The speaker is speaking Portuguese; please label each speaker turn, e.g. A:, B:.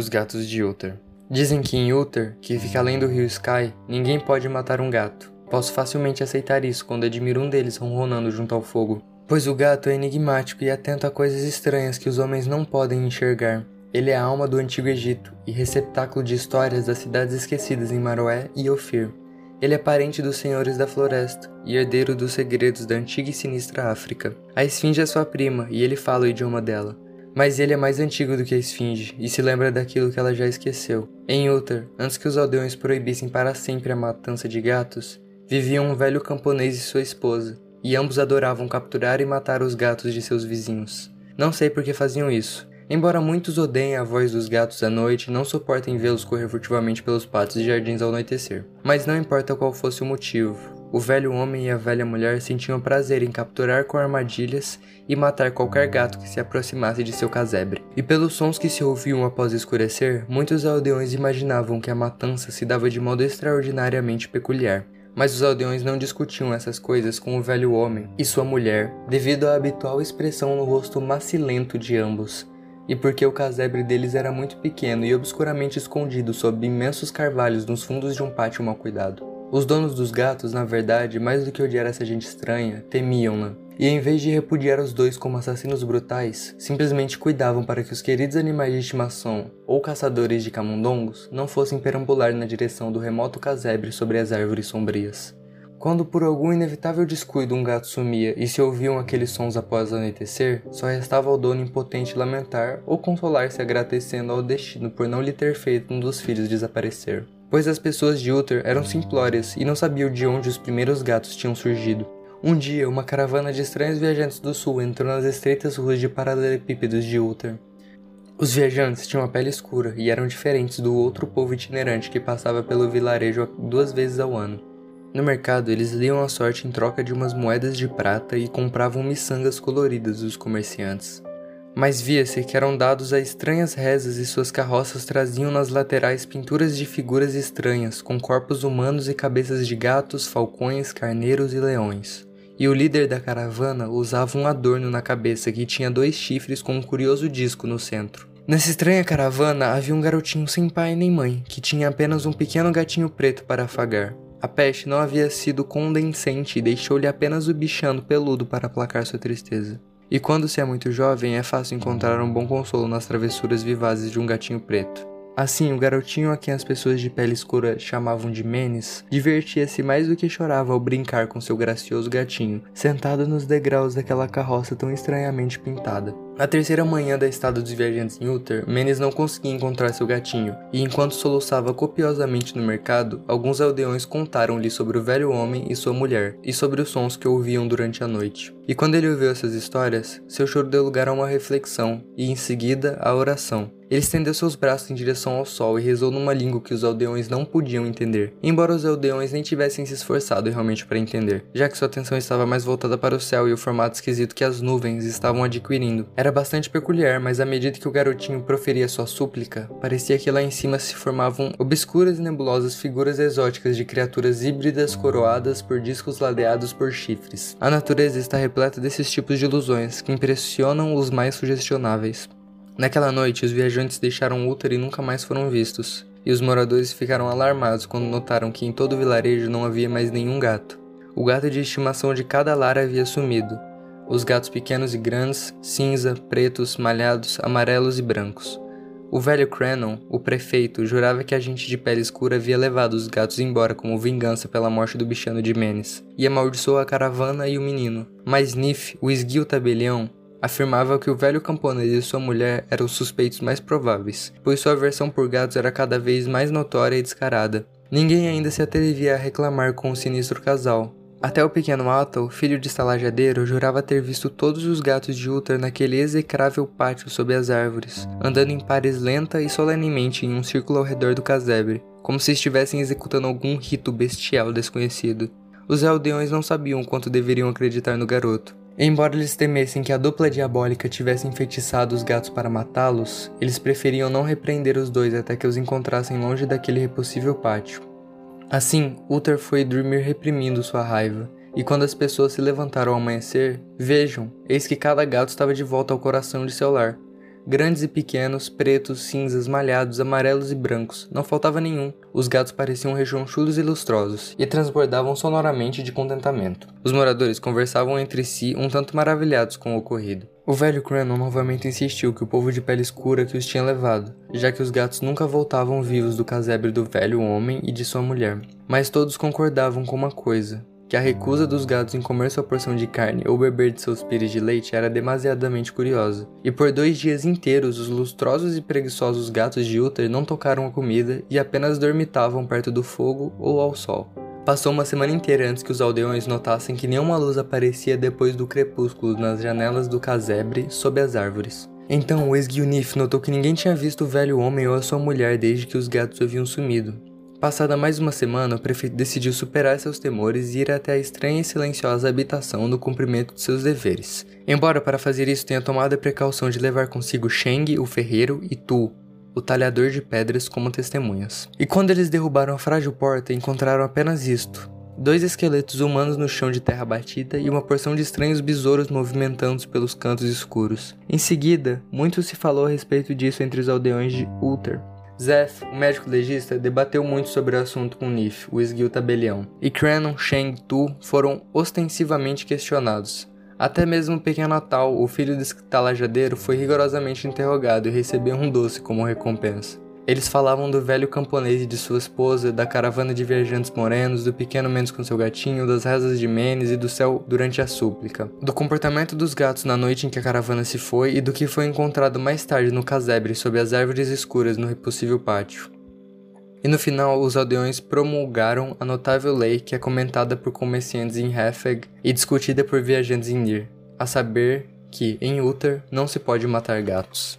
A: Os gatos de Uther. Dizem que em Uther, que fica além do rio Sky, ninguém pode matar um gato. Posso facilmente aceitar isso quando admiro um deles ronronando junto ao fogo, pois o gato é enigmático e atento a coisas estranhas que os homens não podem enxergar. Ele é a alma do antigo Egito e receptáculo de histórias das cidades esquecidas em Maroé e Ofir. Ele é parente dos senhores da floresta e herdeiro dos segredos da antiga e sinistra África. A esfinge é sua prima e ele fala o idioma dela. Mas ele é mais antigo do que a esfinge e se lembra daquilo que ela já esqueceu. Em Uther, antes que os aldeões proibissem para sempre a matança de gatos, viviam um velho camponês e sua esposa, e ambos adoravam capturar e matar os gatos de seus vizinhos. Não sei por que faziam isso. Embora muitos odeiem a voz dos gatos à noite não suportem vê-los correr furtivamente pelos pátios e jardins ao anoitecer. Mas não importa qual fosse o motivo, o velho homem e a velha mulher sentiam prazer em capturar com armadilhas e matar qualquer gato que se aproximasse de seu casebre. E pelos sons que se ouviam após escurecer, muitos aldeões imaginavam que a matança se dava de modo extraordinariamente peculiar. Mas os aldeões não discutiam essas coisas com o velho homem e sua mulher, devido à habitual expressão no rosto macilento de ambos, e porque o casebre deles era muito pequeno e obscuramente escondido sob imensos carvalhos nos fundos de um pátio mal cuidado. Os donos dos gatos, na verdade, mais do que odiar essa gente estranha, temiam-na. E em vez de repudiar os dois como assassinos brutais, simplesmente cuidavam para que os queridos animais de estimação ou caçadores de camundongos não fossem perambular na direção do remoto casebre sobre as árvores sombrias. Quando por algum inevitável descuido um gato sumia e se ouviam aqueles sons após anoitecer, só restava ao dono impotente lamentar ou consolar-se agradecendo ao destino por não lhe ter feito um dos filhos desaparecer pois as pessoas de Uther eram simplórias e não sabiam de onde os primeiros gatos tinham surgido. Um dia, uma caravana de estranhos viajantes do sul entrou nas estreitas ruas de paralelepípedos de Uther. Os viajantes tinham a pele escura e eram diferentes do outro povo itinerante que passava pelo vilarejo duas vezes ao ano. No mercado, eles liam a sorte em troca de umas moedas de prata e compravam miçangas coloridas dos comerciantes mas via-se que eram dados a estranhas rezas e suas carroças traziam nas laterais pinturas de figuras estranhas, com corpos humanos e cabeças de gatos, falcões, carneiros e leões. E o líder da caravana usava um adorno na cabeça que tinha dois chifres com um curioso disco no centro. Nessa estranha caravana havia um garotinho sem pai nem mãe, que tinha apenas um pequeno gatinho preto para afagar. A peste não havia sido condensente e deixou-lhe apenas o bichano peludo para aplacar sua tristeza. E quando se é muito jovem, é fácil encontrar um bom consolo nas travessuras vivazes de um gatinho preto. Assim, o garotinho a quem as pessoas de pele escura chamavam de Menes divertia-se mais do que chorava ao brincar com seu gracioso gatinho, sentado nos degraus daquela carroça tão estranhamente pintada. Na terceira manhã da estada dos viajantes em Uther, Menes não conseguia encontrar seu gatinho, e enquanto soluçava copiosamente no mercado, alguns aldeões contaram-lhe sobre o velho homem e sua mulher, e sobre os sons que ouviam durante a noite. E quando ele ouviu essas histórias, seu choro deu lugar a uma reflexão, e em seguida a oração. Ele estendeu seus braços em direção ao sol e rezou numa língua que os aldeões não podiam entender, embora os aldeões nem tivessem se esforçado realmente para entender, já que sua atenção estava mais voltada para o céu e o formato esquisito que as nuvens estavam adquirindo. Era bastante peculiar, mas à medida que o garotinho proferia sua súplica, parecia que lá em cima se formavam obscuras e nebulosas figuras exóticas de criaturas híbridas coroadas por discos ladeados por chifres. A natureza está repleta desses tipos de ilusões que impressionam os mais sugestionáveis. Naquela noite, os viajantes deixaram Uther e nunca mais foram vistos, e os moradores ficaram alarmados quando notaram que em todo o vilarejo não havia mais nenhum gato. O gato de estimação de cada lar havia sumido. Os gatos pequenos e grandes, cinza, pretos, malhados, amarelos e brancos. O velho Cranon, o prefeito, jurava que a gente de pele escura havia levado os gatos embora como vingança pela morte do bichano de Menes, e amaldiçoou a caravana e o menino. Mas Nif, o esguio tabelião, afirmava que o velho camponês e sua mulher eram os suspeitos mais prováveis, pois sua aversão por gatos era cada vez mais notória e descarada. Ninguém ainda se atrevia a reclamar com o sinistro casal. Até o pequeno Atal, filho de estalajadeiro, jurava ter visto todos os gatos de Uther naquele execrável pátio sob as árvores, andando em pares lenta e solenemente em um círculo ao redor do casebre, como se estivessem executando algum rito bestial desconhecido. Os aldeões não sabiam quanto deveriam acreditar no garoto. Embora eles temessem que a dupla diabólica tivesse enfeitiçado os gatos para matá-los, eles preferiam não repreender os dois até que os encontrassem longe daquele repossível pátio. Assim, Uther foi dormir reprimindo sua raiva, e quando as pessoas se levantaram ao amanhecer, vejam, eis que cada gato estava de volta ao coração de seu lar. Grandes e pequenos, pretos, cinzas, malhados, amarelos e brancos, não faltava nenhum. Os gatos pareciam rechonchudos e lustrosos, e transbordavam sonoramente de contentamento. Os moradores conversavam entre si um tanto maravilhados com o ocorrido. O velho Cranon novamente insistiu que o povo de pele escura que os tinha levado, já que os gatos nunca voltavam vivos do casebre do velho homem e de sua mulher. Mas todos concordavam com uma coisa, que a recusa dos gatos em comer sua porção de carne ou beber de seus pires de leite era demasiadamente curiosa. E por dois dias inteiros, os lustrosos e preguiçosos gatos de Uther não tocaram a comida e apenas dormitavam perto do fogo ou ao sol. Passou uma semana inteira antes que os aldeões notassem que nenhuma luz aparecia depois do crepúsculo nas janelas do casebre sob as árvores. Então o Esguionif notou que ninguém tinha visto o velho homem ou a sua mulher desde que os gatos haviam sumido, Passada mais uma semana, o prefeito decidiu superar seus temores e ir até a estranha e silenciosa habitação no cumprimento de seus deveres. Embora para fazer isso tenha tomado a precaução de levar consigo Sheng, o ferreiro, e Tu, o talhador de pedras, como testemunhas. E quando eles derrubaram a frágil porta, encontraram apenas isto: dois esqueletos humanos no chão de terra batida e uma porção de estranhos besouros movimentando-se pelos cantos escuros. Em seguida, muito se falou a respeito disso entre os aldeões de Ulter, Zeph, o médico legista, debateu muito sobre o assunto com Nif, o esguio tabelião, e Cranon, Sheng e Tu foram ostensivamente questionados. Até mesmo o pequeno Atal, o filho do talajadeiro, foi rigorosamente interrogado e recebeu um doce como recompensa. Eles falavam do velho camponês e de sua esposa, da caravana de viajantes morenos, do pequeno Mendes com seu gatinho, das rezas de Menes e do céu durante a súplica, do comportamento dos gatos na noite em que a caravana se foi e do que foi encontrado mais tarde no casebre sob as árvores escuras no repossível pátio. E no final, os aldeões promulgaram a notável lei que é comentada por comerciantes em Hefeg e discutida por viajantes em Nir, a saber que, em Uther, não se pode matar gatos.